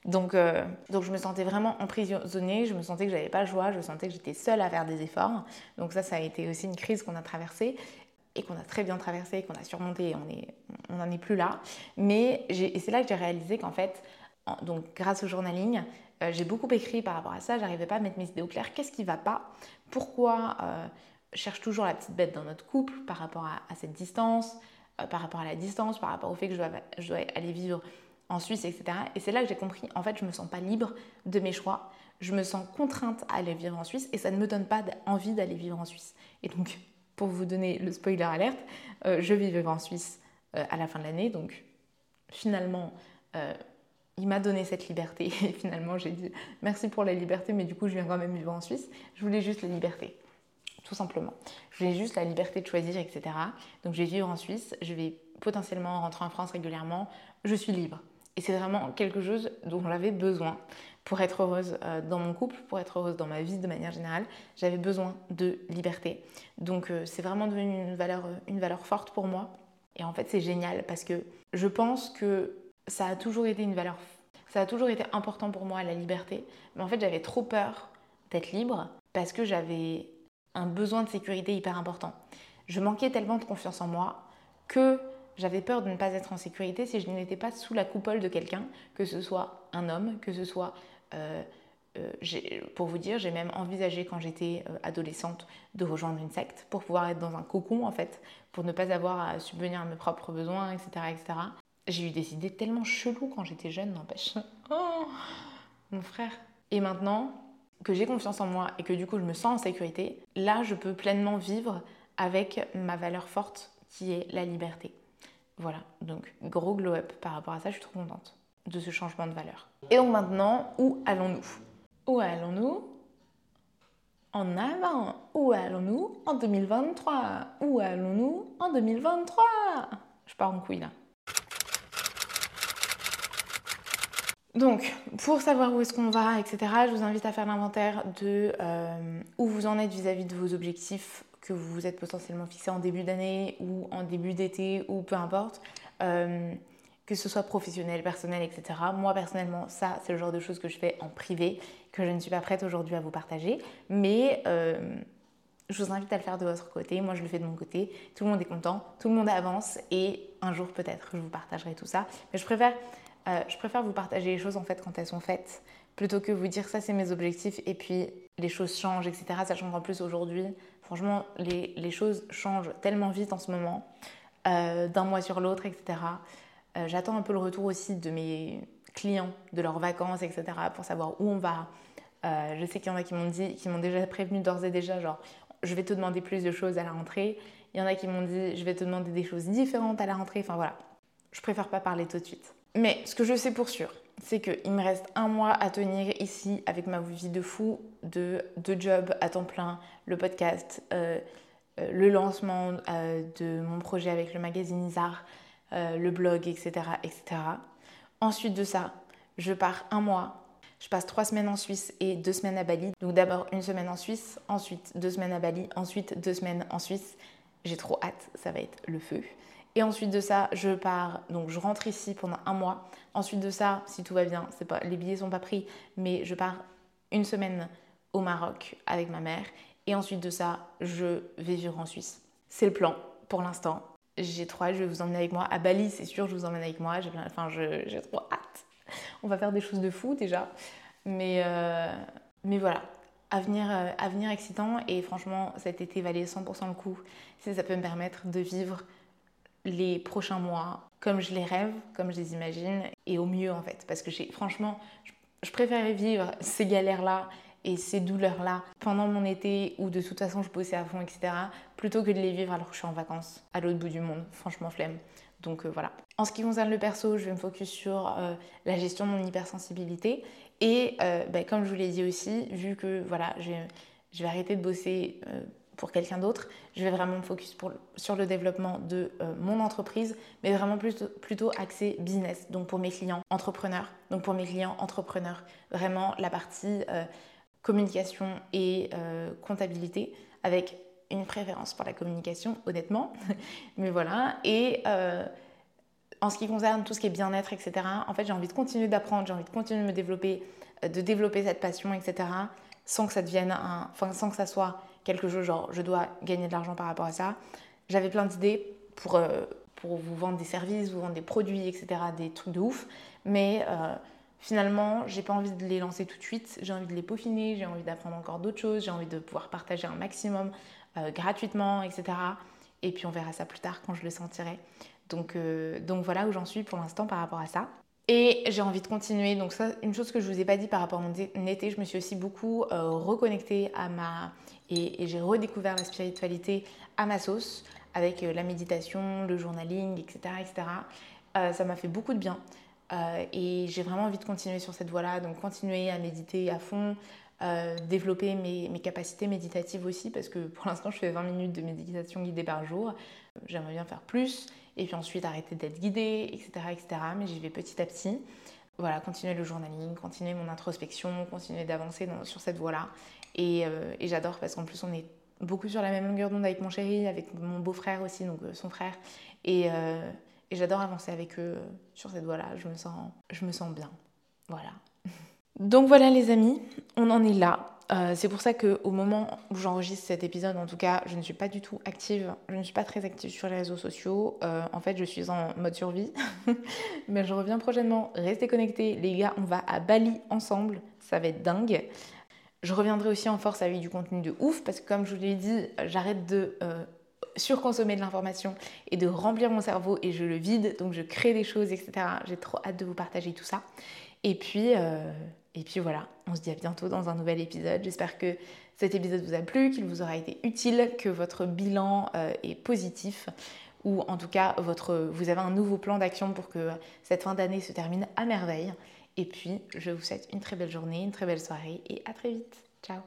S1: Donc, euh, donc je me sentais vraiment emprisonnée, je me sentais que j'avais pas le choix, je sentais que j'étais seule à faire des efforts. Donc ça, ça a été aussi une crise qu'on a traversée et qu'on a très bien traversée, qu'on a surmontée et on n'en est, plus là. Mais c'est là que j'ai réalisé qu'en fait, donc grâce au journaling, euh, j'ai beaucoup écrit par rapport à ça, j'arrivais pas à mettre mes idées au clair. Qu'est-ce qui va pas? Pourquoi euh, je cherche toujours la petite bête dans notre couple par rapport à, cette distance, euh, par rapport à la distance, par rapport au fait que je dois, je dois aller vivre en Suisse, etc. Et c'est là que j'ai compris, en fait, je me sens pas libre de mes choix. Je me sens contrainte à aller vivre en Suisse et ça ne me donne pas envie d'aller vivre en Suisse. Et donc, pour vous donner le spoiler alerte, je vivrai en Suisse à la fin de l'année. Donc, finalement, il m'a donné cette liberté. <laughs> Et finalement, j'ai dit merci pour la liberté, mais du coup, je viens quand même vivre en Suisse. Je voulais juste la liberté, tout simplement. Je voulais juste la liberté de choisir, etc. Donc, je vais vivre en Suisse. Je vais potentiellement rentrer en France régulièrement. Je suis libre. Et c'est vraiment quelque chose dont j'avais besoin pour être heureuse euh, dans mon couple, pour être heureuse dans ma vie de manière générale. J'avais besoin de liberté. Donc, euh, c'est vraiment devenu une valeur, euh, une valeur forte pour moi. Et en fait, c'est génial parce que je pense que ça a toujours été une valeur, ça a toujours été important pour moi la liberté, mais en fait j'avais trop peur d'être libre parce que j'avais un besoin de sécurité hyper important. Je manquais tellement de confiance en moi que j'avais peur de ne pas être en sécurité si je n'étais pas sous la coupole de quelqu'un, que ce soit un homme, que ce soit... Euh, euh, pour vous dire, j'ai même envisagé quand j'étais euh, adolescente de rejoindre une secte pour pouvoir être dans un cocon en fait, pour ne pas avoir à subvenir à mes propres besoins, etc. etc. J'ai eu des idées tellement cheloues quand j'étais jeune, n'empêche. <laughs> Oh, mon frère. Et maintenant que j'ai confiance en moi et que du coup je me sens en sécurité, là je peux pleinement vivre avec ma valeur forte qui est la liberté. Voilà, donc gros glow up par rapport à ça, je suis trop contente de ce changement de valeur. Et maintenant, où allons-nous? Où allons-nous? En avant Où allons-nous en 2023 Où allons-nous en 2023 Je pars en couille là. Donc, pour savoir où est-ce qu'on va, etc., je vous invite à faire l'inventaire de euh, où vous en êtes vis-à-vis de vos objectifs que vous vous êtes potentiellement fixés en début d'année ou en début d'été ou peu importe, euh, que ce soit professionnel, personnel, etc. Moi, personnellement, ça, c'est le genre de choses que je fais en privé, que je ne suis pas prête aujourd'hui à vous partager, mais euh, je vous invite à le faire de votre côté. Moi, je le fais de mon côté. Tout le monde est content, tout le monde avance et un jour, peut-être, je vous partagerai tout ça. Mais je préfère euh, je préfère vous partager les choses en fait quand elles sont faites, plutôt que vous dire ça c'est mes objectifs et puis les choses changent, etc. Sachant qu'en plus aujourd'hui, franchement, les, les, choses changent tellement vite en ce moment, euh, d'un mois sur l'autre, etc. Euh, j'attends un peu le retour aussi de mes clients, de leurs vacances, etc. pour savoir où on va. je sais qu'il y en a qui m'ont dit, qui m'ont déjà prévenu d'ores et déjà, genre, je vais te demander plus de choses à la rentrée. Il y en a qui m'ont dit, je vais te demander des choses différentes à la rentrée. Enfin voilà, je préfère pas parler tout de suite. Mais ce que je sais pour sûr, c'est qu'il me reste un mois à tenir ici avec ma vie de fou, de deux jobs à temps plein, le podcast, euh, euh, le lancement euh, de mon projet avec le magazine Isar, le blog, etc., etc. Ensuite de ça, je pars un mois. Je passe trois semaines en Suisse et deux semaines à Bali. Donc d'abord une semaine en Suisse, ensuite deux semaines à Bali, ensuite deux semaines en Suisse. J'ai trop hâte, ça va être le feu. Et ensuite de ça, je pars, donc je rentre ici pendant un mois. Ensuite de ça, si tout va bien, les billets sont pas pris, mais je pars une semaine au Maroc avec ma mère. Et ensuite de ça, je vais vivre en Suisse. C'est le plan pour l'instant. J'ai trop hâte, je vais vous emmener avec moi. À Bali, c'est sûr, je vous emmène avec moi. J'ai enfin, j'ai trop hâte. On va faire des choses de fou déjà. Mais, euh, mais voilà, avenir, euh, avenir excitant. Et franchement, cet été valait 100% le coup. Ça peut me permettre de vivre les prochains mois comme je les rêve, comme je les imagine, et au mieux en fait. Parce que franchement, je préférais vivre ces galères-là et ces douleurs-là pendant mon été où de toute façon je bossais à fond, etc., plutôt que de les vivre alors que je suis en vacances à l'autre bout du monde. Franchement, flemme. Donc euh, voilà. En ce qui concerne le perso, je vais me focus sur euh, la gestion de mon hypersensibilité. Et euh, ben, comme je vous l'ai dit aussi, vu que voilà, je vais arrêter de bosser pour quelqu'un d'autre, je vais vraiment me focus sur le développement de mon entreprise, mais vraiment plutôt, plutôt axé business, donc pour mes clients entrepreneurs, donc pour mes clients entrepreneurs, vraiment la partie communication et comptabilité, avec une préférence pour la communication, honnêtement. <laughs> Mais voilà. Et euh, en ce qui concerne tout ce qui est bien-être, etc., en fait, j'ai envie de continuer d'apprendre, j'ai envie de continuer de me développer, euh, de développer cette passion, etc., sans que ça devienne un. Enfin, sans que ça soit quelque chose genre je dois gagner de l'argent par rapport à ça. J'avais plein d'idées pour, euh, pour vous vendre des services, vous vendre des produits, etc., des trucs de ouf. Mais. Finalement, j'ai pas envie de les lancer tout de suite, j'ai envie de les peaufiner, j'ai envie d'apprendre encore d'autres choses, j'ai envie de pouvoir partager un maximum euh, gratuitement, etc. Et puis on verra ça plus tard quand je le sentirai. Donc, euh, donc voilà où j'en suis pour l'instant par rapport à ça. Et j'ai envie de continuer. Donc ça, une chose que je vous ai pas dit par rapport à mon été, je me suis aussi beaucoup euh, reconnectée à ma... Et, j'ai redécouvert la spiritualité à ma sauce, avec la méditation, le journaling, etc. etc. ça m'a fait beaucoup de bien. et j'ai vraiment envie de continuer sur cette voie-là. Donc continuer à méditer à fond, euh, développer mes, capacités méditatives aussi, parce que pour l'instant, je fais 20 minutes de méditation guidée par jour. J'aimerais bien faire plus, et puis ensuite arrêter d'être guidée, etc., etc. Mais j'y vais petit à petit. Voilà, continuer le journaling, continuer mon introspection, continuer d'avancer sur cette voie-là. Et, euh, et j'adore parce qu'en plus, on est beaucoup sur la même longueur d'onde avec mon chéri, avec mon beau-frère aussi, donc euh, son frère. Et, et j'adore avancer avec eux sur cette voie-là. Je me sens bien. Voilà. <laughs> Donc voilà les amis, on en est là. Euh, c'est pour ça qu'au moment où j'enregistre cet épisode, en tout cas, je ne suis pas du tout active, je ne suis pas très active sur les réseaux sociaux. Euh, en fait, je suis en mode survie. <laughs> Mais je reviens prochainement. Restez connectés. Les gars, on va à Bali ensemble. Ça va être dingue. Je reviendrai aussi en force avec du contenu de ouf parce que comme je vous l'ai dit, j'arrête de euh, surconsommer de l'information et de remplir mon cerveau et je le vide. Donc je crée des choses, etc. J'ai trop hâte de vous partager tout ça. Et puis... Et puis voilà, on se dit à bientôt dans un nouvel épisode. J'espère que cet épisode vous a plu, qu'il vous aura été utile, que votre bilan euh, est positif ou en tout cas vous avez un nouveau plan d'action pour que cette fin d'année se termine à merveille. Et puis, je vous souhaite une très belle journée, une très belle soirée et à très vite. Ciao